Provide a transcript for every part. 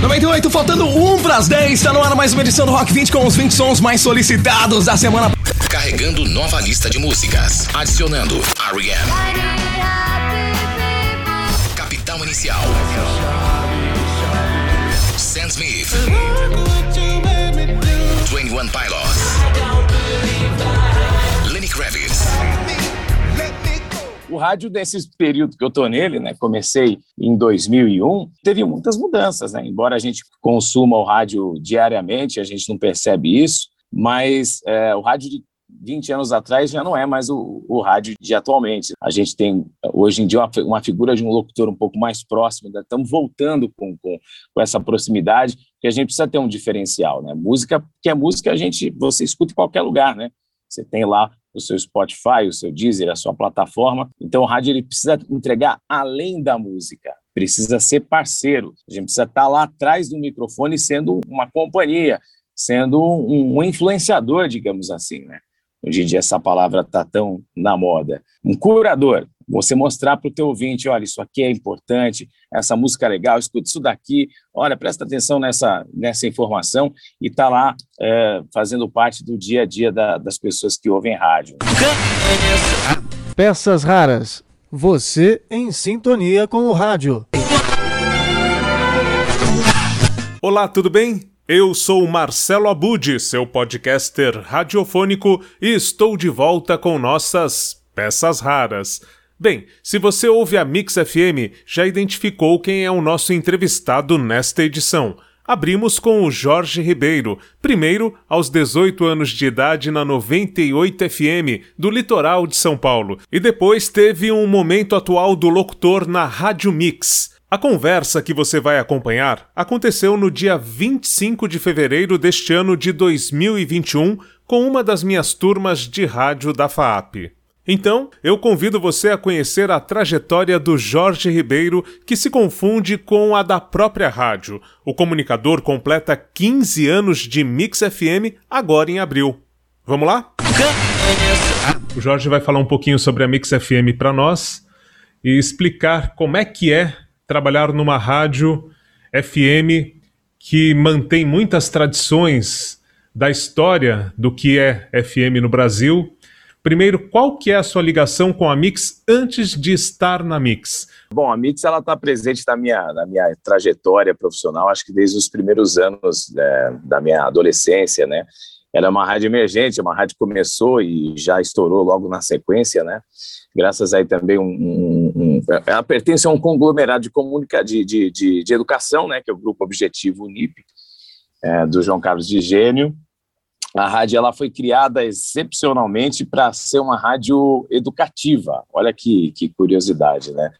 98, faltando um pras 10, está no ar mais uma edição do Rock 20 com os 20 sons mais solicitados da semana. Carregando nova lista de músicas. Adicionando R.E.M. Capital Inicial. Sam Smith. 21 Pilots. Lenny Kravitz. O rádio, nesse período que eu tô nele, né, comecei em 2001, teve muitas mudanças, né? Embora a gente consuma o rádio diariamente, a gente não percebe isso, mas é, o rádio de 20 anos atrás já não é mais o, o rádio de atualmente. A gente tem, hoje em dia, uma, uma figura de um locutor um pouco mais próximo, né? estamos voltando com, com, com, essa proximidade, que a gente precisa ter um diferencial, né? Música, que é música, a gente, você escuta em qualquer lugar, né? Você tem lá o seu Spotify, o seu Deezer, a sua plataforma. Então, o rádio ele precisa entregar além da música, precisa ser parceiro. A gente precisa estar lá atrás do microfone sendo uma companhia, sendo um, um influenciador, digamos assim, né? Hoje em dia essa palavra está tão na moda. Um curador, você mostrar para o teu ouvinte, olha, isso aqui é importante, essa música é legal, escuta isso daqui, olha, presta atenção nessa, nessa informação e está lá é, fazendo parte do dia a dia da, das pessoas que ouvem rádio. Peças raras. Você em sintonia com o rádio. Olá, tudo bem? Eu sou Marcelo Abud, seu podcaster radiofônico, e estou de volta com nossas peças raras. Bem, se você ouve a Mix FM, já identificou quem é o nosso entrevistado nesta edição. Abrimos com o Jorge Ribeiro, primeiro aos 18 anos de idade na 98 FM, do litoral de São Paulo, e depois teve um momento atual do locutor na Rádio Mix. A conversa que você vai acompanhar aconteceu no dia 25 de fevereiro deste ano de 2021 com uma das minhas turmas de rádio da FAAP. Então, eu convido você a conhecer a trajetória do Jorge Ribeiro, que se confunde com a da própria rádio. O comunicador completa 15 anos de Mix FM agora em abril. Vamos lá? O Jorge vai falar um pouquinho sobre a Mix FM para nós e explicar como é que é trabalhar numa rádio FM que mantém muitas tradições da história do que é FM no Brasil. Primeiro, qual que é a sua ligação com a Mix antes de estar na Mix? Bom, a Mix ela está presente na minha, na minha trajetória profissional, acho que desde os primeiros anos é, da minha adolescência, né? Ela é uma rádio emergente, uma rádio que começou e já estourou logo na sequência, né? Graças aí também um, um, um ela pertence a um conglomerado de comunica de, de, de, de, educação, né? Que é o Grupo Objetivo Unip, é, do João Carlos de Gênio. A rádio ela foi criada excepcionalmente para ser uma rádio educativa. Olha que, que curiosidade, né?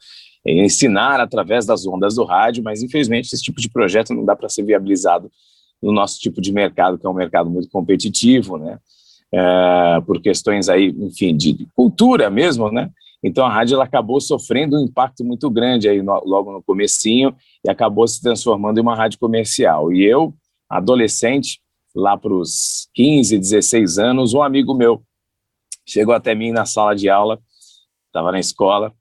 Ensinar através das ondas do rádio, mas infelizmente esse tipo de projeto não dá para ser viabilizado no nosso tipo de mercado, que é um mercado muito competitivo, né? É, por questões aí, enfim, de cultura mesmo, né? Então a rádio ela acabou sofrendo um impacto muito grande aí no, logo no comecinho e acabou se transformando em uma rádio comercial. E eu, adolescente, lá para os 15, 16 anos, um amigo meu chegou até mim na sala de aula, estava na escola,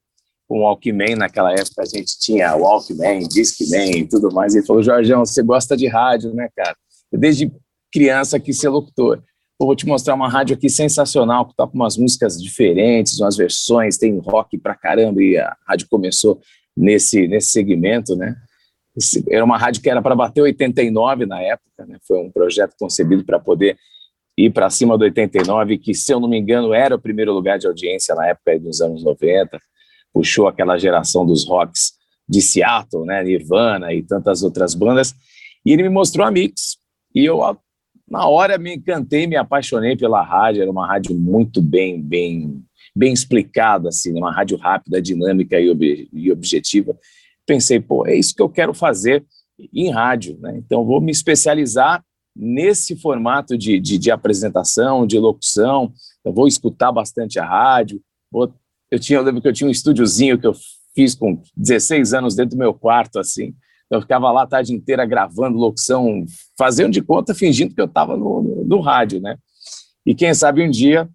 com o Walkman, naquela época a gente tinha Walkman, Discman e tudo mais, ele falou, Jorgeão, você gosta de rádio, né, cara? Eu desde criança quis ser locutor. Eu vou te mostrar uma rádio aqui sensacional, que toca umas músicas diferentes, umas versões, tem rock pra caramba, e a rádio começou nesse, nesse segmento, né? Era uma rádio que era para bater 89 na época, né? Foi um projeto concebido para poder ir para cima do 89, que, se eu não me engano, era o primeiro lugar de audiência na época dos anos 90 puxou aquela geração dos rocks de Seattle, né, Nirvana e tantas outras bandas, e ele me mostrou a Mix, e eu na hora me encantei, me apaixonei pela rádio, era uma rádio muito bem, bem, bem explicada, assim, uma rádio rápida, dinâmica e, ob e objetiva. Pensei, pô, é isso que eu quero fazer em rádio, né? Então vou me especializar nesse formato de, de, de apresentação, de locução, eu vou escutar bastante a rádio, vou eu tinha, eu lembro que eu tinha um estúdiozinho que eu fiz com 16 anos dentro do meu quarto, assim. Eu ficava lá a tarde inteira gravando locução, fazendo de conta, fingindo que eu estava no, no, no, rádio, né? E quem sabe um dia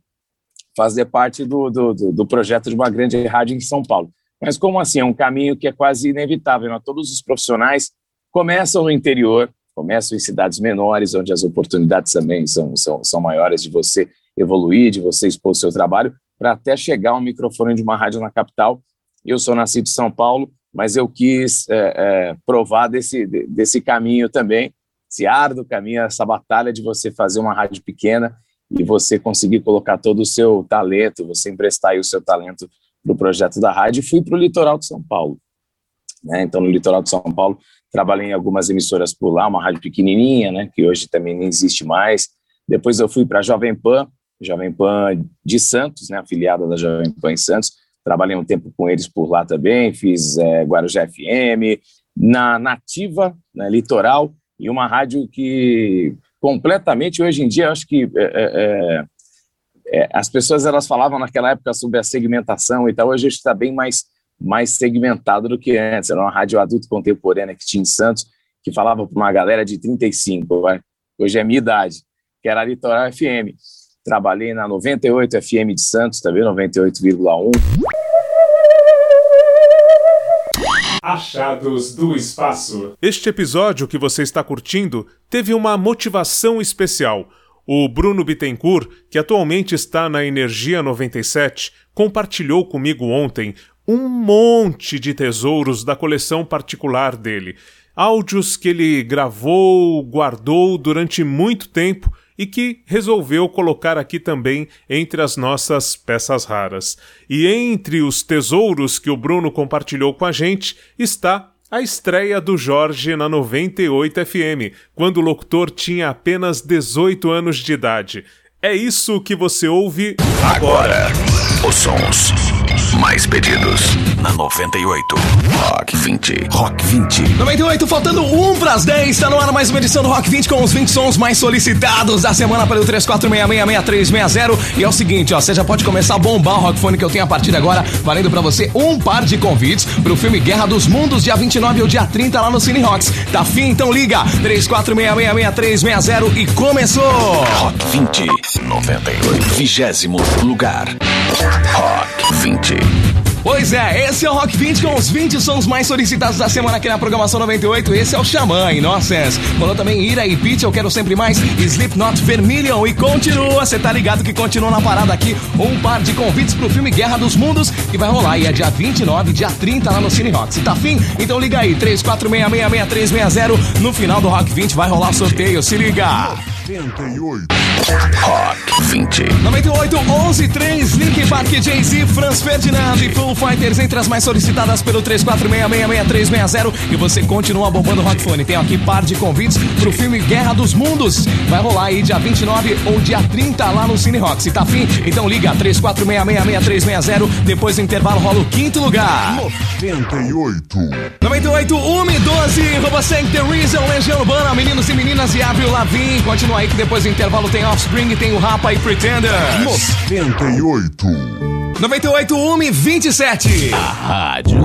fazer parte do, do, do, projeto de uma grande rádio em São Paulo. Mas como assim? É um caminho que é quase inevitável. Né? Todos os profissionais começam no interior, começam em cidades menores, onde as oportunidades também são, são, são maiores de você evoluir, de você expor o seu trabalho, para até chegar ao microfone de uma rádio na capital. Eu sou nascido em São Paulo, mas eu quis é, é, provar desse, desse caminho também, esse árduo caminho, essa batalha de você fazer uma rádio pequena e você conseguir colocar todo o seu talento, você emprestar o seu talento para o projeto da rádio, e fui para o litoral de São Paulo. Né? Então, no litoral de São Paulo, trabalhei em algumas emissoras por lá, uma rádio pequenininha, né, que hoje também não existe mais. Depois eu fui para a Jovem Pan, Jovem Pan de Santos, né, afiliada da Jovem Pan em Santos. Trabalhei um tempo com eles por lá também, fiz é, Guarujá FM, na Nativa, na Litoral, e uma rádio que completamente, hoje em dia, acho que é, é, é, as pessoas elas falavam naquela época sobre a segmentação e tal, hoje está bem mais, mais segmentado do que antes. Era uma rádio adulto contemporânea que tinha em Santos, que falava para uma galera de 35, vai? hoje é minha idade, que era a Litoral FM. Trabalhei na 98 FM de Santos, vendo? 98,1. Achados do Espaço. Este episódio que você está curtindo teve uma motivação especial. O Bruno Bittencourt, que atualmente está na Energia 97, compartilhou comigo ontem um monte de tesouros da coleção particular dele. Áudios que ele gravou, guardou durante muito tempo e que resolveu colocar aqui também entre as nossas peças raras. E entre os tesouros que o Bruno compartilhou com a gente está a estreia do Jorge na 98 FM, quando o locutor tinha apenas 18 anos de idade. É isso que você ouve agora. Os sons mais pedidos na 98. Rock 20. Rock 20. 98, faltando 1 para as 10. Está no ar mais uma edição do Rock 20 com os 20 sons mais solicitados da semana pelo 34666360. E é o seguinte, ó, você já pode começar a bombar o Rockfone que eu tenho a partir de agora, valendo para você um par de convites pro filme Guerra dos Mundos, dia 29 ou dia 30 lá no Cine Rocks. Tá fim? Então liga 34666360 e começou! Rock 20. 98. Vigésimo lugar. Rock 20. Pois é, esse é o Rock 20 com os 20 sons mais solicitados da semana aqui na programação 98. Esse é o Xamã, Innocence. Falou também Ira e Pitch, Eu Quero Sempre Mais, Slipknot Vermilion. E continua, você tá ligado que continua na parada aqui um par de convites pro filme Guerra dos Mundos, que vai rolar e é dia 29, dia 30 lá no Cine Rock. Se tá afim? Então liga aí, 34666360. No final do Rock 20 vai rolar sorteio, se liga. 98. Rock 20. 98, 11, 3, Link Park, Jay-Z, Franz Ferdinand e Foo Fighters entre as mais solicitadas pelo 34666360 e você continua bombando o Rockfone. Tem aqui par de convites pro filme Guerra dos Mundos. Vai rolar aí dia 29 ou dia 30 lá no Cine Rock. Se tá afim, então liga 34666360. Depois do intervalo rola o quinto lugar. 98. 98, 1 e 12, Robosang The Reason, Legião Urbana, Meninos e Meninas e Avril Lavigne. Continua aí que depois do intervalo tem Offspring, tem o Rapa e Pretenders. 98. 98, 1 e 27. A Rádio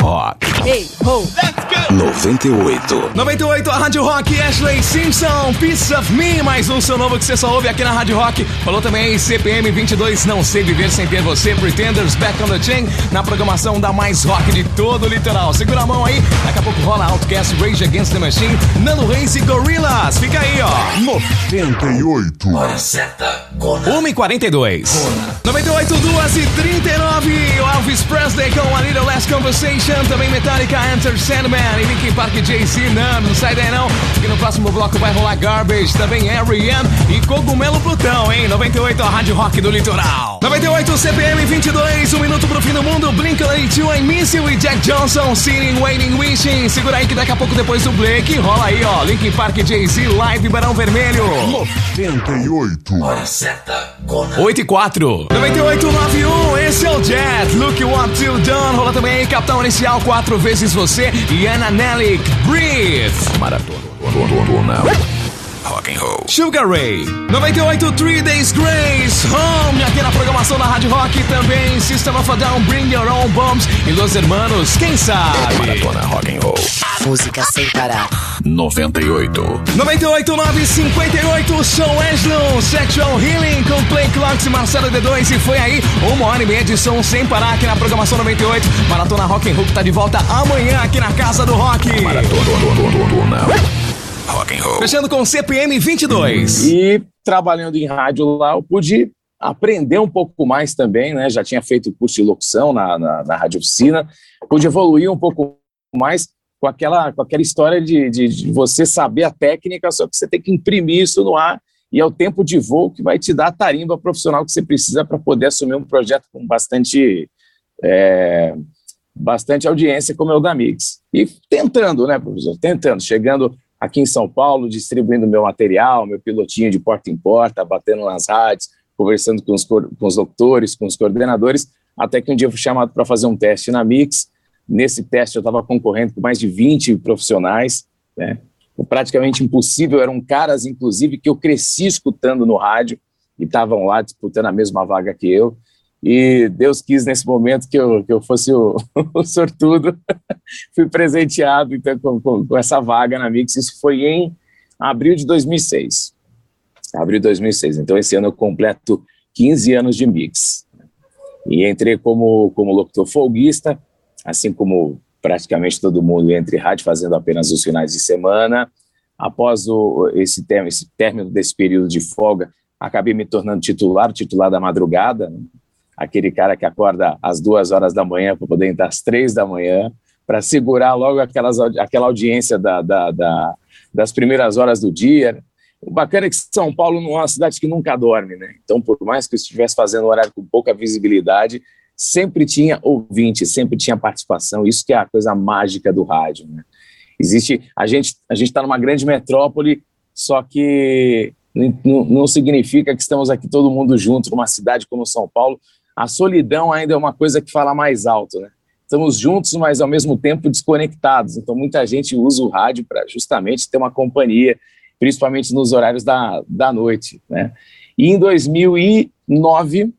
Rock. Hey, ho, let's go! 98. 98, a Rádio Rock, Ashley Simpson, Piece of Me, mais um seu novo que você só ouve aqui na Rádio Rock. Falou também aí, CPM 22, Não Sei Viver Sem Ter Você, Pretenders, Back on the Chain, na programação da mais rock de todo o litoral. Segura a mão aí, daqui a pouco rola Outcast, Rage Against the Machine, Nano Reis e Gorillaz. Fica aí, ó. 98. 1 e 42. 98, 2 e 39. O Elvis Presley com A Little Less Conversation. Também Metallica, Enter Sandman e Linkin Park, Jay-Z, não, não sai daí não. E no próximo bloco vai rolar Garbage, também R.E.M. e Cogumelo Plutão, hein? 98, a Rádio Rock do Litoral. 98, CPM 22, um minuto pro fim do mundo. Blink-182, I Miss You e Jack Johnson, Sitting, Waiting, Wishing. Segura aí que daqui a pouco depois do Blake rola aí, ó. Linkin Park, Jay-Z, Live Barão Vermelho. 98. 8 e 4. 9891, esse é o Jet. Look what you done. Rola também aí, Capitão Inicial, quatro vezes você. E Anna Nellick, Breathe. Maratona. Rock and Roll. Sugar Ray. 98 Three Days Grace. Home. Aqui na programação da Rádio Rock também. System of a Down. Bring Your Own Bombs. E Los Hermanos. Quem sabe? Maratona Rock and Roll. Música sem parar. 98. 98 958. Sou Wesley. Sexual Healing com Play Clocks e Marcelo D2. E foi aí uma hora e meia de som sem parar aqui na programação 98. Maratona Rock and Roll tá de volta amanhã aqui na Casa do Rock. Maratona Rock and Roll. Fechando com CPM 22. E trabalhando em rádio lá, eu pude aprender um pouco mais também, né? Já tinha feito curso de locução na, na, na Rádio Oficina, pude evoluir um pouco mais com aquela, com aquela história de, de, de, você saber a técnica, só que você tem que imprimir isso no ar, e é o tempo de voo que vai te dar a tarimba profissional que você precisa para poder assumir um projeto com bastante, é, bastante audiência, como é o da Mix. E tentando, né, professor? Tentando, chegando aqui em São Paulo, distribuindo meu material, meu pilotinho de porta em porta, batendo nas rádios, conversando com os, com os com os coordenadores, até que um dia eu fui chamado para fazer um teste na Mix. Nesse teste eu estava concorrendo com mais de 20 profissionais, né? Praticamente impossível, eram caras, inclusive, que eu cresci escutando no rádio e estavam lá disputando a mesma vaga que eu. E Deus quis nesse momento que eu, que eu fosse o, o sortudo. Fui presenteado então, com, com, com, essa vaga na Mix. Isso foi em abril de 2006. Abril de 2006. Então, esse ano eu completo 15 anos de Mix. E entrei como, como locutor folguista, assim como praticamente todo mundo entre rádio, fazendo apenas os finais de semana. Após o, esse, termo, esse término desse período de folga, acabei me tornando titular, titular da madrugada, né? aquele cara que acorda às duas horas da manhã para poder entrar às três da manhã, para segurar logo aquelas, aquela audiência da, da, da, das primeiras horas do dia. O bacana é que São Paulo não é uma cidade que nunca dorme, né? Então, por mais que eu estivesse fazendo um horário com pouca visibilidade, sempre tinha ouvinte, sempre tinha participação. Isso que é a coisa mágica do rádio, né? Existe, a gente a gente está numa grande metrópole, só que não, não significa que estamos aqui todo mundo junto numa cidade como São Paulo, a solidão ainda é uma coisa que fala mais alto, né? Estamos juntos, mas ao mesmo tempo desconectados. Então, muita gente usa o rádio para justamente ter uma companhia, principalmente nos horários da, da noite, né? E em 2009,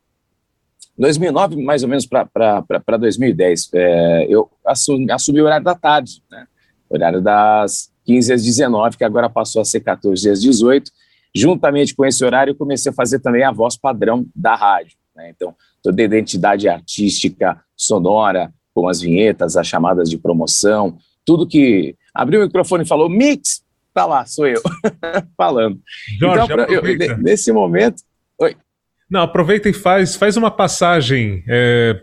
2009 mais ou menos para 2010, é, eu assumi, assumi, o horário da tarde, né? horário das 15 às 19, que agora passou a ser 14 às 18. Juntamente com esse horário, eu comecei a fazer também a voz padrão da rádio. Né? Então, toda a identidade artística, sonora, com as vinhetas, as chamadas de promoção, tudo que abriu o microfone e falou mix, tá lá, sou eu falando. Jorge, então, pra, eu, nesse momento, oi. Não, aproveita e faz, faz uma passagem é,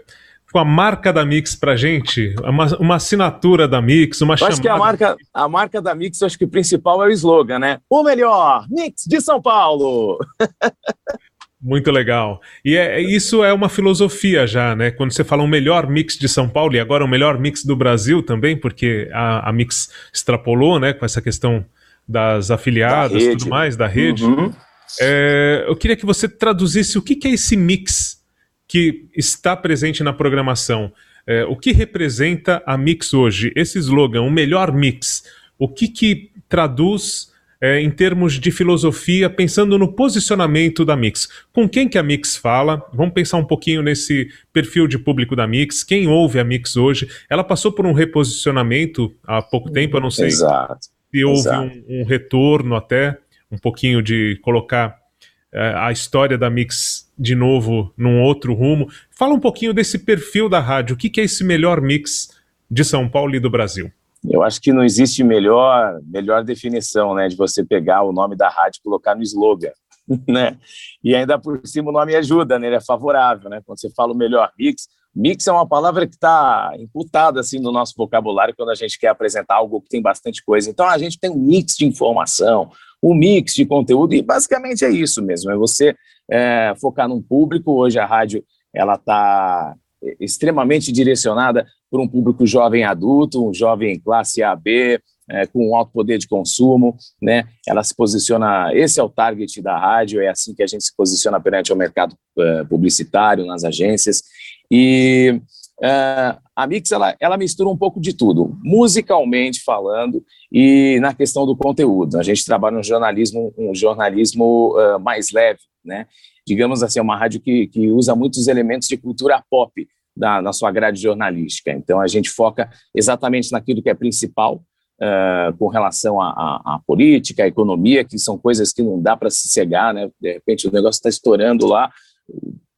com a marca da Mix pra gente, uma, uma assinatura da Mix, uma eu chamada. Acho que a marca, a marca da Mix, acho que o principal é o slogan, né? O melhor Mix de São Paulo. Muito legal. E é, isso é uma filosofia já, né? Quando você fala um melhor mix de São Paulo e agora o um melhor mix do Brasil também, porque a, a Mix extrapolou, né? Com essa questão das afiliadas e tudo mais, da rede. Uhum. É, eu queria que você traduzisse o que, que, é esse mix que está presente na programação. É, o que representa a Mix hoje? Esse slogan, o melhor mix. O que, que traduz é, em termos de filosofia, pensando no posicionamento da Mix. Com quem que a Mix fala? Vamos pensar um pouquinho nesse perfil de público da Mix. Quem ouve a Mix hoje? Ela passou por um reposicionamento há pouco tempo, eu não sei Exato. se houve um, um, retorno até, um pouquinho de colocar é, a história da Mix de novo num outro rumo. Fala um pouquinho desse perfil da rádio. O que, que é esse melhor mix de São Paulo e do Brasil? Eu acho que não existe melhor, melhor definição, né, de você pegar o nome da rádio e colocar no slogan, né? E ainda por cima o nome ajuda, né? Ele é favorável, né? Quando você fala o melhor mix, mix é uma palavra que está imputada assim no nosso vocabulário quando a gente quer apresentar algo que tem bastante coisa. Então a gente tem um mix de informação, um mix de conteúdo e basicamente é isso mesmo. É você é, focar num público. Hoje a rádio ela está extremamente direcionada para um público jovem adulto, um jovem classe AB, é, com alto poder de consumo, né? Ela se posiciona, esse é o target da rádio, é assim que a gente se posiciona perante o mercado uh, publicitário, nas agências, e Uh, a Mix ela, ela mistura um pouco de tudo, musicalmente falando e na questão do conteúdo. A gente trabalha um jornalismo, um jornalismo uh, mais leve, né? Digamos assim, é uma rádio que, que usa muitos elementos de cultura pop da, na sua grade jornalística. Então a gente foca exatamente naquilo que é principal uh, com relação à política, à economia, que são coisas que não dá para se cegar, né? De repente o negócio está estourando lá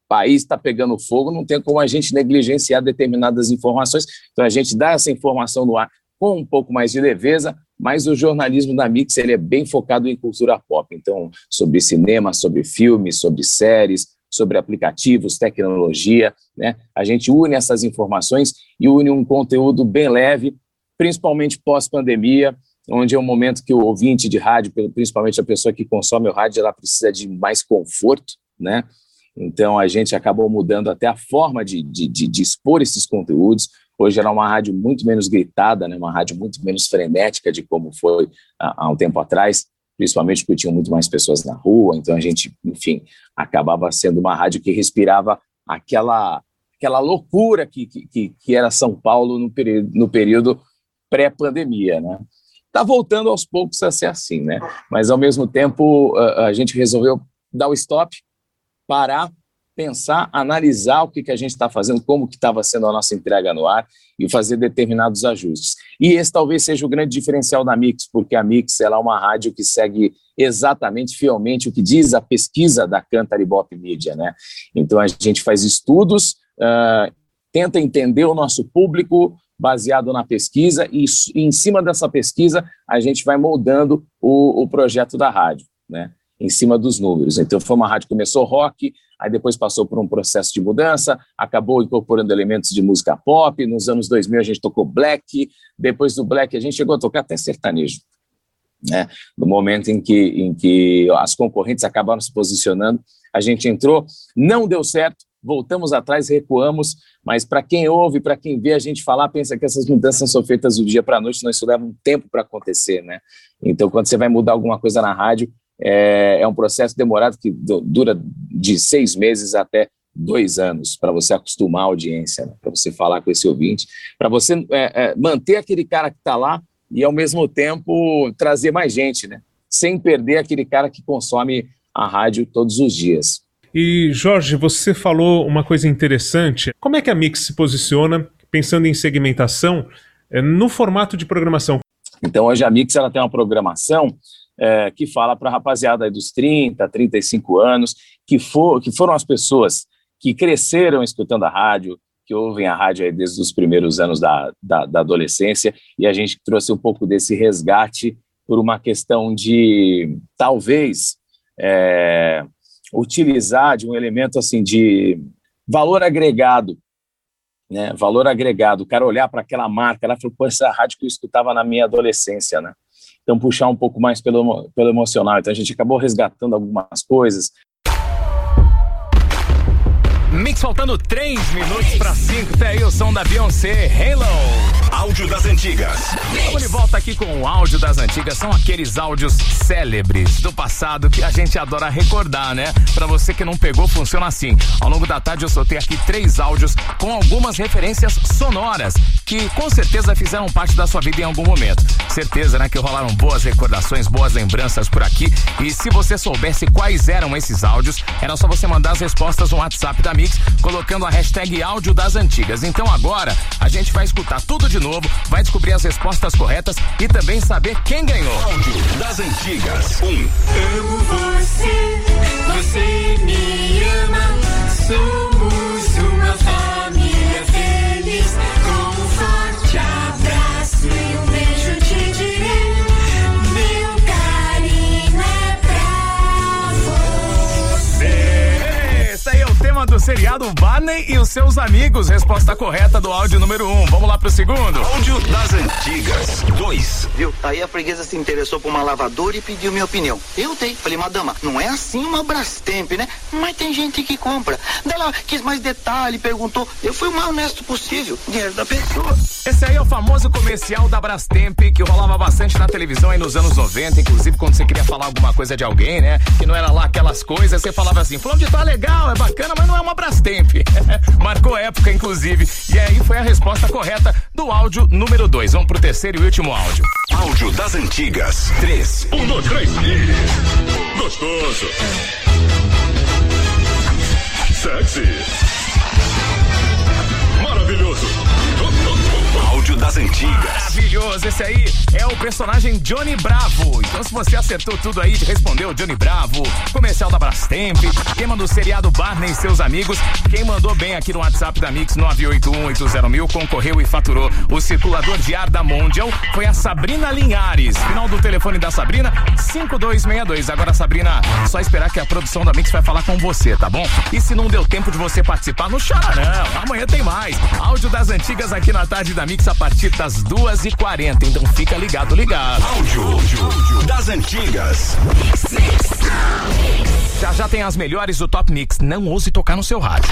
país está pegando fogo, não tem como a gente negligenciar determinadas informações. Então a gente dá essa informação no ar com um pouco mais de leveza, mas o jornalismo da Mix ele é bem focado em cultura pop. Então, sobre cinema, sobre filmes, sobre séries, sobre aplicativos, tecnologia, né? A gente une essas informações e une um conteúdo bem leve, principalmente pós-pandemia, onde é um momento que o ouvinte de rádio, principalmente a pessoa que consome o rádio, ela precisa de mais conforto, né? Então, a gente acabou mudando até a forma de, de, de, de expor esses conteúdos. Hoje era uma rádio muito menos gritada, né? uma rádio muito menos frenética de como foi há, há um tempo atrás, principalmente porque tinham muito mais pessoas na rua. Então, a gente, enfim, acabava sendo uma rádio que respirava aquela, aquela loucura que, que, que era São Paulo no período, no período pré-pandemia, né? Está voltando aos poucos a ser assim, né? Mas, ao mesmo tempo, a, a gente resolveu dar o stop, parar, pensar, analisar o que, que a gente está fazendo, como que estava sendo a nossa entrega no ar e fazer determinados ajustes. E esse talvez seja o grande diferencial da Mix, porque a Mix é uma rádio que segue exatamente, fielmente, o que diz a pesquisa da Cantar Bop Media. Né? Então, a gente faz estudos, uh, tenta entender o nosso público, baseado na pesquisa, e, e, em cima dessa pesquisa a gente vai moldando o, o projeto da rádio. Né? Em cima dos números. Então, foi uma rádio que começou rock, aí depois passou por um processo de mudança, acabou incorporando elementos de música pop. Nos anos 2000, a gente tocou black, depois do black, a gente chegou a tocar até sertanejo. Né? No momento em que, em que as concorrentes acabaram se posicionando, a gente entrou, não deu certo, voltamos atrás, recuamos, mas para quem ouve, para quem vê a gente falar, pensa que essas mudanças são feitas do dia para a noite, não isso leva um tempo para acontecer, né? Então, quando você vai mudar alguma coisa na rádio, é, é um processo demorado que dura de seis meses até dois anos para você acostumar a audiência, né? para você falar com esse ouvinte, para você é, é, manter aquele cara que está lá e, ao mesmo tempo, trazer mais gente, né? sem perder aquele cara que consome a rádio todos os dias. E, Jorge, você falou uma coisa interessante. Como é que a Mix se posiciona, pensando em segmentação, é, no formato de programação? Então, hoje a Mix ela tem uma programação é, que fala para a rapaziada dos 30, 35 anos, que, for, que foram as pessoas que cresceram escutando a rádio, que ouvem a rádio desde os primeiros anos da, da, da, adolescência, e a gente trouxe um pouco desse resgate por uma questão de, talvez, é, utilizar de um elemento assim de valor agregado, né? Valor agregado. O cara olhar para aquela marca, ela falou, pô, essa rádio que eu escutava na minha adolescência, né? Então, puxar um pouco mais pelo, pelo emocional. Então, a gente acabou resgatando algumas coisas. Mix faltando 3 minutos para 5. Tem aí o som da Beyoncé, Halo. Áudio das antigas. Vamos de volta aqui com o áudio das antigas. São aqueles áudios célebres do passado que a gente adora recordar, né? Para você que não pegou, funciona assim. Ao longo da tarde eu soltei aqui três áudios com algumas referências sonoras que com certeza fizeram parte da sua vida em algum momento. Certeza, né? Que rolaram boas recordações, boas lembranças por aqui. E se você soubesse quais eram esses áudios, era só você mandar as respostas no WhatsApp da Mix, colocando a hashtag áudio das antigas. Então agora a gente vai escutar tudo de novo, vai descobrir as respostas corretas e também saber quem ganhou. Áudio das antigas. Um. Amo você, você me ama, somos uma família seriado Barney e os seus amigos. Resposta correta do áudio número 1. Um. Vamos lá pro segundo. Áudio das antigas. Dois. Viu? Aí a freguesa se interessou por uma lavadora e pediu minha opinião. Eu dei. Falei, madama, não é assim uma Brastemp, né? Mas tem gente que compra. Daí ela quis mais detalhe, perguntou. Eu fui o mais honesto possível. Dinheiro da pessoa. Esse aí é o famoso comercial da Brastemp que rolava bastante na televisão aí nos anos 90, inclusive quando você queria falar alguma coisa de alguém, né? Que não era lá aquelas coisas, você falava assim: fulano de tá legal, é bacana, mas não é uma Brastemp Brastemp. Marcou época, inclusive. E aí foi a resposta correta do áudio número 2. Vamos pro terceiro e último áudio. Áudio das antigas. 3. Um, dois, três. Ih, Gostoso. Sexy. Maravilhoso. Áudio das antigas. Maravilhoso, esse aí é o personagem Johnny Bravo. Então, se você acertou tudo aí, respondeu Johnny Bravo, comercial da Brastemp, tema do seriado Barney e seus amigos. Quem mandou bem aqui no WhatsApp da Mix 98180 concorreu e faturou o circulador de ar da Mondial foi a Sabrina Linhares. Final do telefone da Sabrina, 5262. Agora, Sabrina, só esperar que a produção da Mix vai falar com você, tá bom? E se não deu tempo de você participar, não chora não. Amanhã tem mais. Áudio das antigas aqui na tarde da Mix a partir das 2h40. Então fica ligado, ligado. Áudio, áudio das antigas. Já já tem as melhores do Top Mix. Não ouse tocar no seu rádio.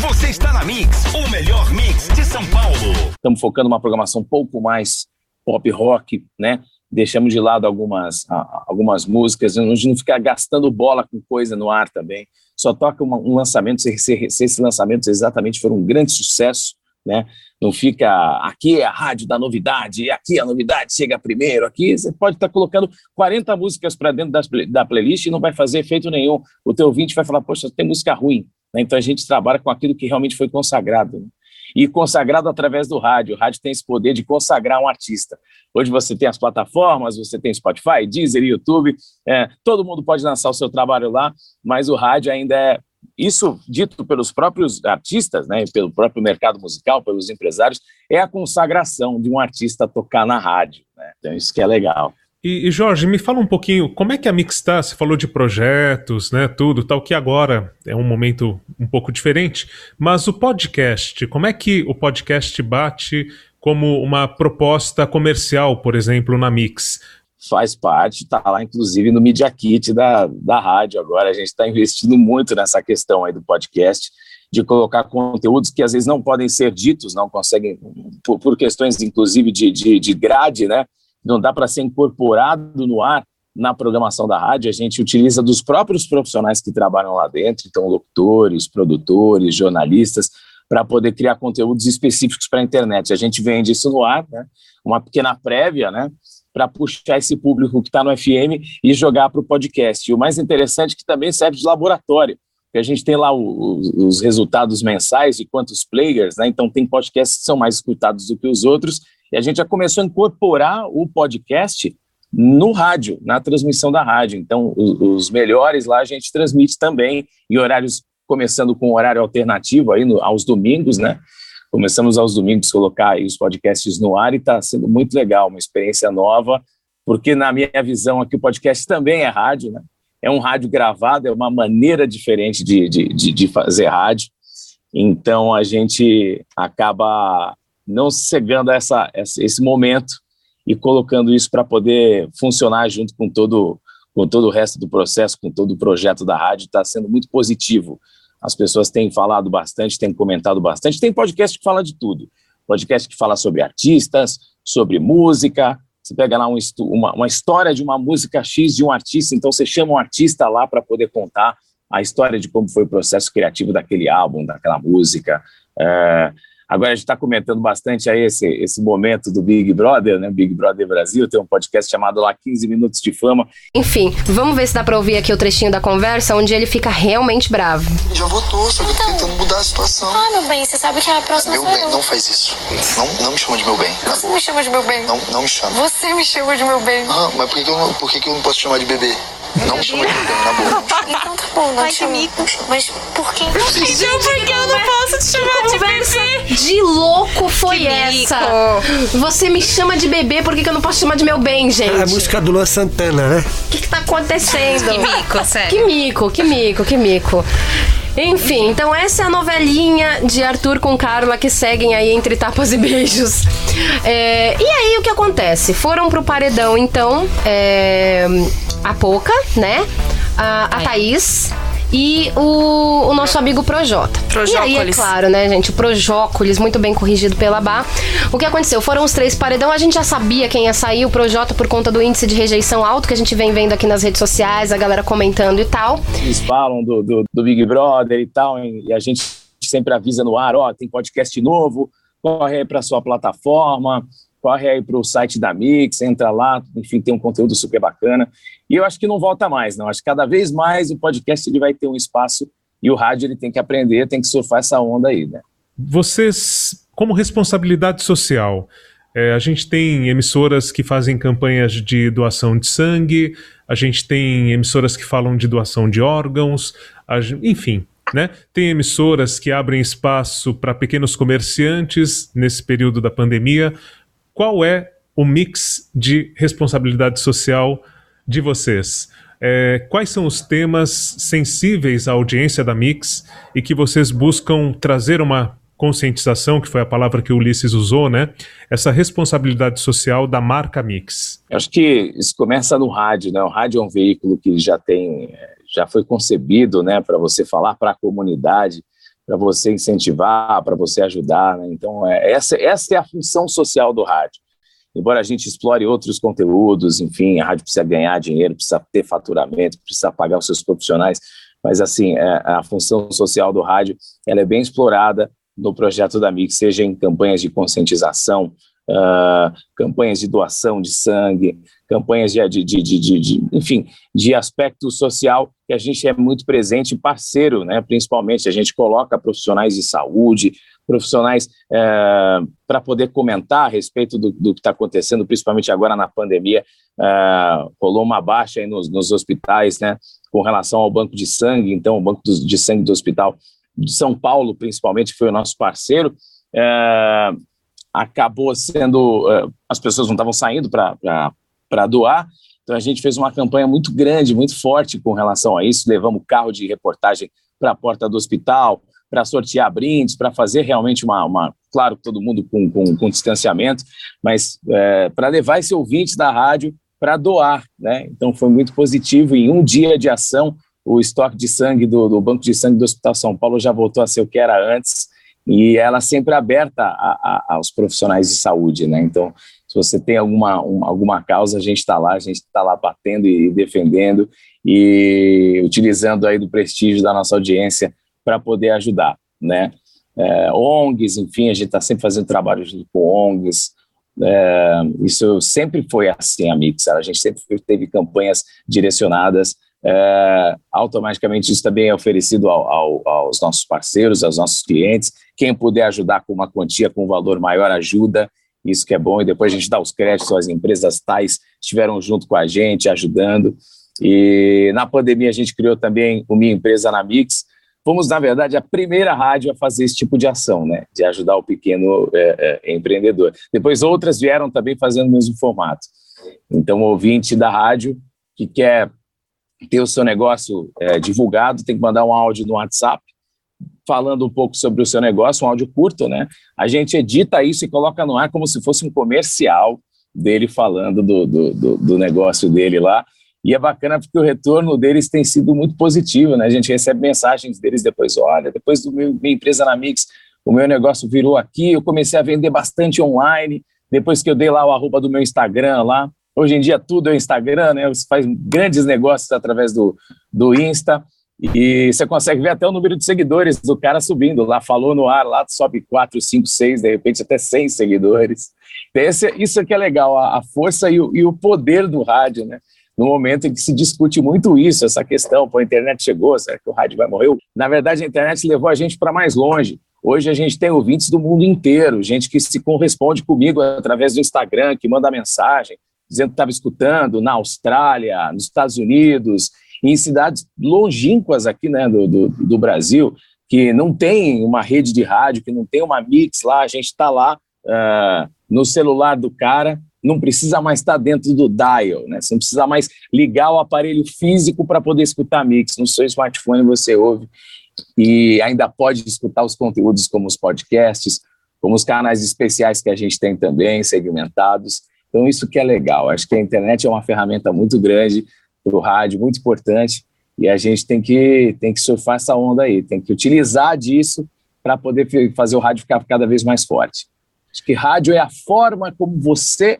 Você está na Mix, o melhor mix de São Paulo. Estamos focando uma programação um pouco mais pop rock, né? Deixamos de lado algumas, algumas músicas, a gente não fica gastando bola com coisa no ar também. Só toca um lançamento, se, se, se esses lançamentos exatamente foram um grande sucesso, né? Não fica aqui é a rádio da novidade, aqui a novidade chega primeiro, aqui você pode estar colocando 40 músicas para dentro das da playlist e não vai fazer efeito nenhum. O teu ouvinte vai falar, poxa, tem música ruim. né? Então a gente trabalha com aquilo que realmente foi consagrado. né? e consagrado através do rádio. O rádio tem esse poder de consagrar um artista. Hoje você tem as plataformas, você tem Spotify, Deezer, YouTube, é, todo mundo pode lançar o seu trabalho lá, mas o rádio ainda é isso dito pelos próprios artistas, né, pelo próprio mercado musical, pelos empresários, é a consagração de um artista tocar na rádio. Né? Então isso que é legal. E, e, Jorge, me fala um pouquinho, como é que a Mix está? Você falou de projetos, né, tudo, tal, que agora é um momento um pouco diferente, mas o podcast, como é que o podcast bate como uma proposta comercial, por exemplo, na Mix? Faz parte, está lá inclusive no Media Kit da, da rádio agora, a gente está investindo muito nessa questão aí do podcast, de colocar conteúdos que às vezes não podem ser ditos, não conseguem, por, por questões inclusive de, de, de grade, né, não dá para ser incorporado no ar na programação da rádio, a gente utiliza dos próprios profissionais que trabalham lá dentro, então locutores, produtores, jornalistas, para poder criar conteúdos específicos para a internet. A gente vende isso no ar, né? uma pequena prévia, né? Para puxar esse público que está no FM e jogar para o podcast. E o mais interessante é que também serve de laboratório, porque a gente tem lá o, o, os resultados mensais de quantos players, né? então tem podcasts que são mais escutados do que os outros, e a gente já começou a incorporar o podcast no rádio, na transmissão da rádio. Então, os, os melhores lá a gente transmite também em horários, começando com horário alternativo aí no, aos domingos, né? Começamos aos domingos colocar os podcasts no ar e está sendo muito legal, uma experiência nova, porque na minha visão aqui o podcast também é rádio, né? É um rádio gravado, é uma maneira diferente de, de, de, de fazer rádio. Então a gente acaba não cegando essa, esse momento e colocando isso para poder funcionar junto com todo, com todo o resto do processo, com todo o projeto da rádio, está sendo muito positivo. As pessoas têm falado bastante, têm comentado bastante. Tem podcast que fala de tudo. Podcast que fala sobre artistas, sobre música. Você pega lá um, uma, uma história de uma música X de um artista, então você chama um artista lá para poder contar a história de como foi o processo criativo daquele álbum, daquela música. É, Agora a gente está comentando bastante aí esse, esse momento do Big Brother, né? Big Brother Brasil, tem um podcast chamado lá 15 Minutos de Fama. Enfim, vamos ver se dá para ouvir aqui o trechinho da conversa onde ele fica realmente bravo. Já votou, só que então, eu tô tentando mudar a situação. Ah, meu bem, você sabe que a próxima Meu bem, não faz isso. Não, não me chama de meu bem. Você me chama de meu bem. Não, não me chama. Você me chama de meu bem. Ah, mas por que, que, eu, não, por que, que eu não posso te chamar de bebê? Não chama de bem, na boa. Então tá bom, não Ai, mico. Mas por que? Gente, porque eu não posso te chamar de bebê. de louco foi Que essa? mico. Você me chama de bebê, por que, que eu não posso chamar de meu bem, gente? É a música do Luan Santana, né? O que, que tá acontecendo? Que mico, sério. Que mico, que mico, que mico. Enfim, então essa é a novelinha de Arthur com Carla que seguem aí entre tapas e beijos. É, e aí o que acontece? Foram pro paredão, então, é, a Poca, né? A, a Thaís e o, o nosso amigo Projota. E aí, é Projócolis. claro, né, gente? O Projócolis, muito bem corrigido pela Bá. O que aconteceu? Foram os três paredão, a gente já sabia quem ia sair, o Projota por conta do índice de rejeição alto que a gente vem vendo aqui nas redes sociais, a galera comentando e tal. Eles falam do, do, do Big Brother e tal, e a gente sempre avisa no ar, ó, tem podcast novo, corre aí para sua plataforma, corre aí para o site da Mix, entra lá, enfim, tem um conteúdo super bacana. E eu acho que não volta mais, não. Acho que cada vez mais o podcast ele vai ter um espaço e o rádio ele tem que aprender, tem que surfar essa onda aí, né? Vocês, como responsabilidade social, é, a gente tem emissoras que fazem campanhas de doação de sangue, a gente tem emissoras que falam de doação de órgãos, a enfim. Né? Tem emissoras que abrem espaço para pequenos comerciantes nesse período da pandemia. Qual é o mix de responsabilidade social de vocês? É, quais são os temas sensíveis à audiência da Mix e que vocês buscam trazer uma conscientização, que foi a palavra que o Ulisses usou, né? Essa responsabilidade social da marca Mix. Eu acho que isso começa no rádio, né? O rádio é um veículo que já tem, eh, já foi concebido, né, para você falar para a comunidade, para você incentivar, para você ajudar, né? Então, é, essa, essa é a função social do rádio. Embora a gente explore outros conteúdos, enfim, a rádio precisa ganhar dinheiro, precisa ter faturamento, precisa pagar os seus profissionais, mas assim, é, a função social do rádio, ela é bem explorada no projeto da Mix, seja em campanhas de conscientização, ah, campanhas de doação de sangue, campanhas de, de, de, de- de- enfim, de aspecto social que a gente é muito presente e parceiro, né? Principalmente a gente coloca profissionais de saúde, profissionais para poder comentar a respeito do, do que está acontecendo, principalmente agora na pandemia, ah, rolou uma baixa nos, nos hospitais, né? Com relação ao banco de sangue, então o banco de sangue do hospital de São Paulo, principalmente, foi o nosso parceiro. eh, acabou sendo. eh, as pessoas não estavam saindo para doar, então a gente fez uma campanha muito grande, muito forte com relação a isso. Levamos carro de reportagem para a porta do hospital, para sortear brindes, para fazer realmente uma, uma. Claro, todo mundo com, com, com distanciamento, mas para levar esse ouvinte da rádio para doar. Né? Então foi muito positivo. Em um dia de ação, o estoque de sangue do, do Banco de Sangue do Hospital São Paulo já voltou a ser o que era antes e ela sempre aberta a, a, aos profissionais de saúde, né? Então, se você tem alguma, uma, alguma causa, a gente está lá, a gente está lá batendo e defendendo e utilizando aí do prestígio da nossa audiência para poder ajudar, né? É, ONGs, enfim, a gente está sempre fazendo trabalho junto com ONGs, é, isso sempre foi assim a Mixer, a gente sempre teve campanhas direcionadas é, automaticamente isso também é oferecido ao, ao, aos nossos parceiros, aos nossos clientes. Quem puder ajudar com uma quantia com um valor maior, ajuda. Isso que é bom. E depois a gente dá os créditos às empresas tais estiveram junto com a gente, ajudando. E na pandemia a gente criou também o Minha Empresa na Mix. Fomos, na verdade, a primeira rádio a fazer esse tipo de ação, né? De ajudar o pequeno é, é, empreendedor. Depois outras vieram também fazendo o mesmo formato. Então, o ouvinte da rádio que quer ter o seu negócio é, divulgado, tem que mandar um áudio no WhatsApp falando um pouco sobre o seu negócio, um áudio curto, né? A gente edita isso e coloca no ar como se fosse um comercial dele falando do, do, do, do negócio dele lá. E é bacana porque o retorno deles tem sido muito positivo, né? A gente recebe mensagens deles depois, olha, depois do meu, minha empresa na Mix, o meu negócio virou aqui, eu comecei a vender bastante online, depois que eu dei lá o arroba do meu Instagram lá, Hoje em dia tudo é Instagram, né? Você faz grandes negócios através do, do Insta e você consegue ver até o número de seguidores do cara subindo. Lá falou no ar, lá sobe 4, 5, 6, de repente até 100 seguidores. Então, esse, isso que é legal, a, a força e o, e o, poder do rádio, né? No momento em que se discute muito isso, essa questão, pô, a internet chegou, será que o rádio vai morrer? Na verdade, a internet levou a gente para mais longe. Hoje a gente tem ouvintes do mundo inteiro, gente que se corresponde comigo através do Instagram, que manda mensagem, dizendo que estava escutando na Austrália, nos Estados Unidos, em cidades longínquas aqui né, do, do, do, Brasil, que não tem uma rede de rádio, que não tem uma mix lá, a gente está lá uh, no celular do cara, não precisa mais estar dentro do dial, né? Você não precisa mais ligar o aparelho físico para poder escutar mix. No seu smartphone você ouve e ainda pode escutar os conteúdos como os podcasts, como os canais especiais que a gente tem também, segmentados. Então, isso que é legal. Acho que a internet é uma ferramenta muito grande para o rádio, muito importante. E a gente tem que, tem que surfar essa onda aí, tem que utilizar disso para poder fazer o rádio ficar cada vez mais forte. Acho que rádio é a forma como você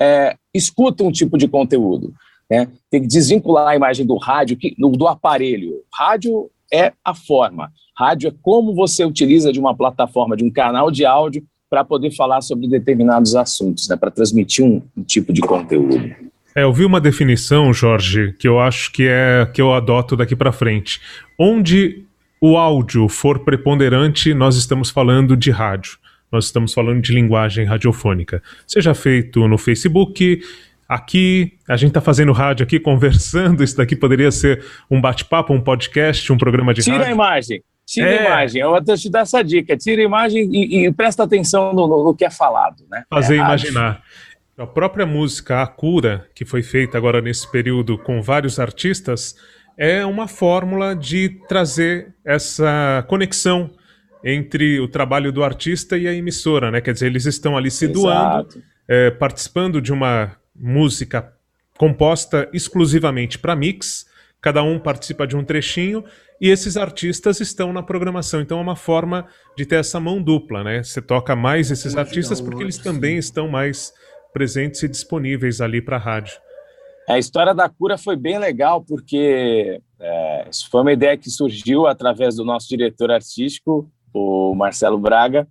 é, escuta um tipo de conteúdo. Né? Tem que desvincular a imagem do rádio que, do aparelho. Rádio é a forma. Rádio é como você utiliza de uma plataforma, de um canal de áudio para poder falar sobre determinados assuntos, né? para transmitir um, um tipo de conteúdo. É, eu vi uma definição, Jorge, que eu acho que é que eu adoto daqui para frente. Onde o áudio for preponderante, nós estamos falando de rádio. Nós estamos falando de linguagem radiofônica. Seja feito no Facebook, aqui, a gente está fazendo rádio aqui, conversando. Isso daqui poderia ser um bate-papo, um podcast, um programa de Tira rádio. Tira a imagem. Tira É. a imagem. Eu vou te dar essa dica. Tira a imagem e, e presta atenção no, no- no que é falado. Né? fazer É rádio. A própria música A Cura, que foi feita agora nesse período com vários artistas, é uma fórmula de trazer essa conexão entre o trabalho do artista e a emissora, né? Quer dizer, eles estão ali se doando, é, participando de uma música composta exclusivamente para mix, cada um participa de um trechinho e esses artistas estão na programação. Então é uma forma de ter essa mão dupla, né? Você toca mais esses artistas porque eles também estão mais presentes e disponíveis ali para a rádio. A história da cura foi bem legal, porque é, foi uma ideia que surgiu através do nosso diretor artístico, o Marcelo Braga,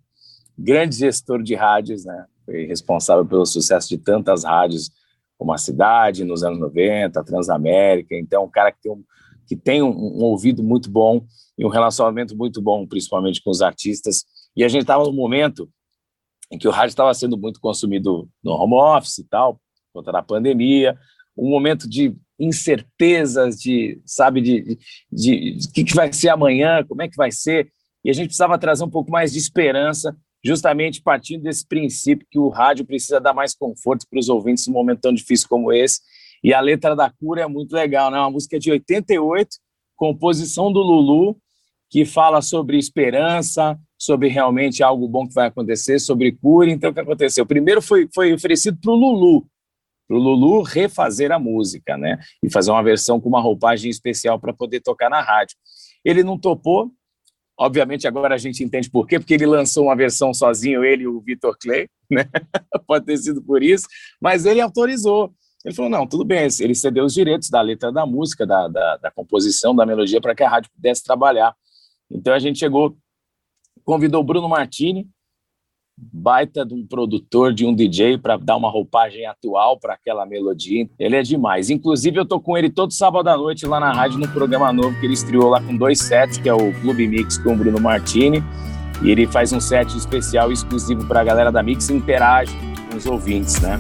grande gestor de rádios, né? Foi responsável pelo sucesso de tantas rádios, como a Cidade, nos anos 90, a Transamérica. Então, um cara que tem um, que tem um, um ouvido muito bom e um relacionamento muito bom, principalmente com os artistas. E a gente estava num momento em que o rádio estava sendo muito consumido no home office e tal, por conta da pandemia, um momento de incertezas, de, sabe, de, de, de, que, que vai ser amanhã, como é que vai ser, e a gente precisava trazer um pouco mais de esperança, justamente partindo desse princípio que o rádio precisa dar mais conforto para os ouvintes num momento tão difícil como esse, e a letra da cura é muito legal, né? Uma música de 88, composição do Lulu, que fala sobre esperança, sobre realmente algo bom que vai acontecer, sobre cura. Então, o que aconteceu? Primeiro foi, foi oferecido para o Lulu, para o Lulu refazer a música, né? E fazer uma versão com uma roupagem especial para poder tocar na rádio. Ele não topou. Obviamente, agora a gente entende por quê, porque ele lançou uma versão sozinho, ele e o Vitor Clay, né? Pode ter sido por isso, mas ele autorizou. Ele falou: não, tudo bem, ele cedeu os direitos da letra da música, da, da, da composição, da melodia, para que a rádio pudesse trabalhar. Então a gente chegou, convidou o Bruno Martini, baita de um produtor, de um DJ, para dar uma roupagem atual para aquela melodia. Ele é demais. Inclusive, eu tô com ele todo sábado à noite lá na rádio, no programa novo que ele estreou lá com dois sets, que é o Clube Mix com o Bruno Martini. E ele faz um set especial exclusivo para a galera da Mix e interage com os ouvintes, né?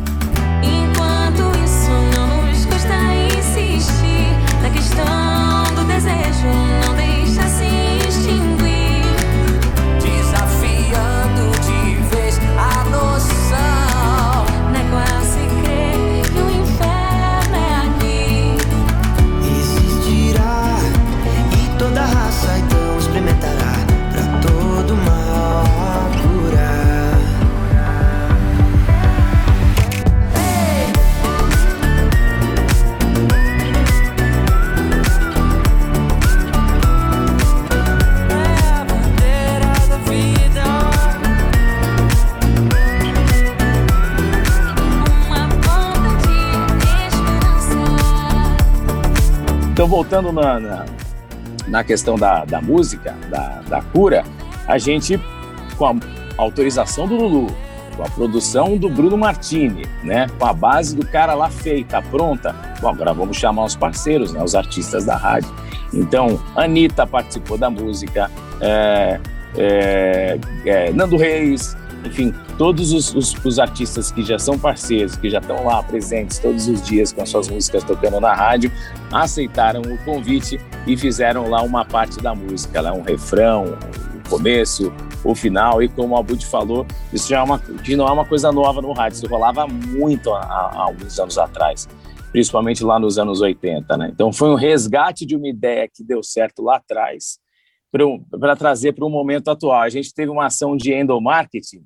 Voltando na, na, na questão da, da música, da, da cura, a gente, com a autorização do Lulu, com a produção do Bruno Martini, né, com a base do cara lá feita, pronta, bom, agora vamos chamar os parceiros, né, os artistas da rádio. Então, Anitta participou da música, é, é, é, Nando Reis, enfim, todos os, os, os artistas que já são parceiros, que já estão lá presentes todos os dias com as suas músicas tocando na rádio, aceitaram o convite e fizeram lá uma parte da música, lá um refrão, o começo, o final, e como o Abud falou, isso já é uma, que não é uma coisa nova no rádio, isso rolava muito há, há alguns anos atrás, principalmente lá nos anos 80, né? Então foi um resgate de uma ideia que deu certo lá atrás para trazer para o momento atual. A gente teve uma ação de endomarketing,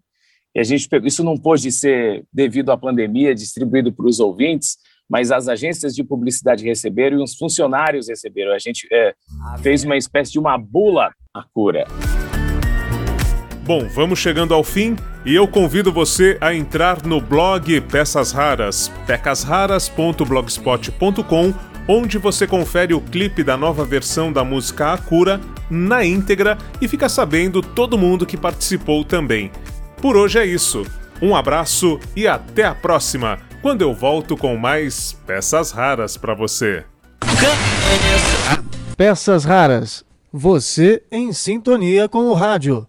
e a gente pegou, isso não pôde ser devido à pandemia, distribuído para os ouvintes, mas as agências de publicidade receberam e os funcionários receberam. A gente é, fez uma espécie de uma bula à cura. Bom, vamos chegando ao fim e eu convido você a entrar no blog Peças Raras, pecasraras.blogspot.com, onde você confere o clipe da nova versão da música Akura na íntegra e fica sabendo todo mundo que participou também. Por hoje é isso. Um abraço e até a próxima, quando eu volto com mais peças raras para você. Peças raras. Você em sintonia com o rádio.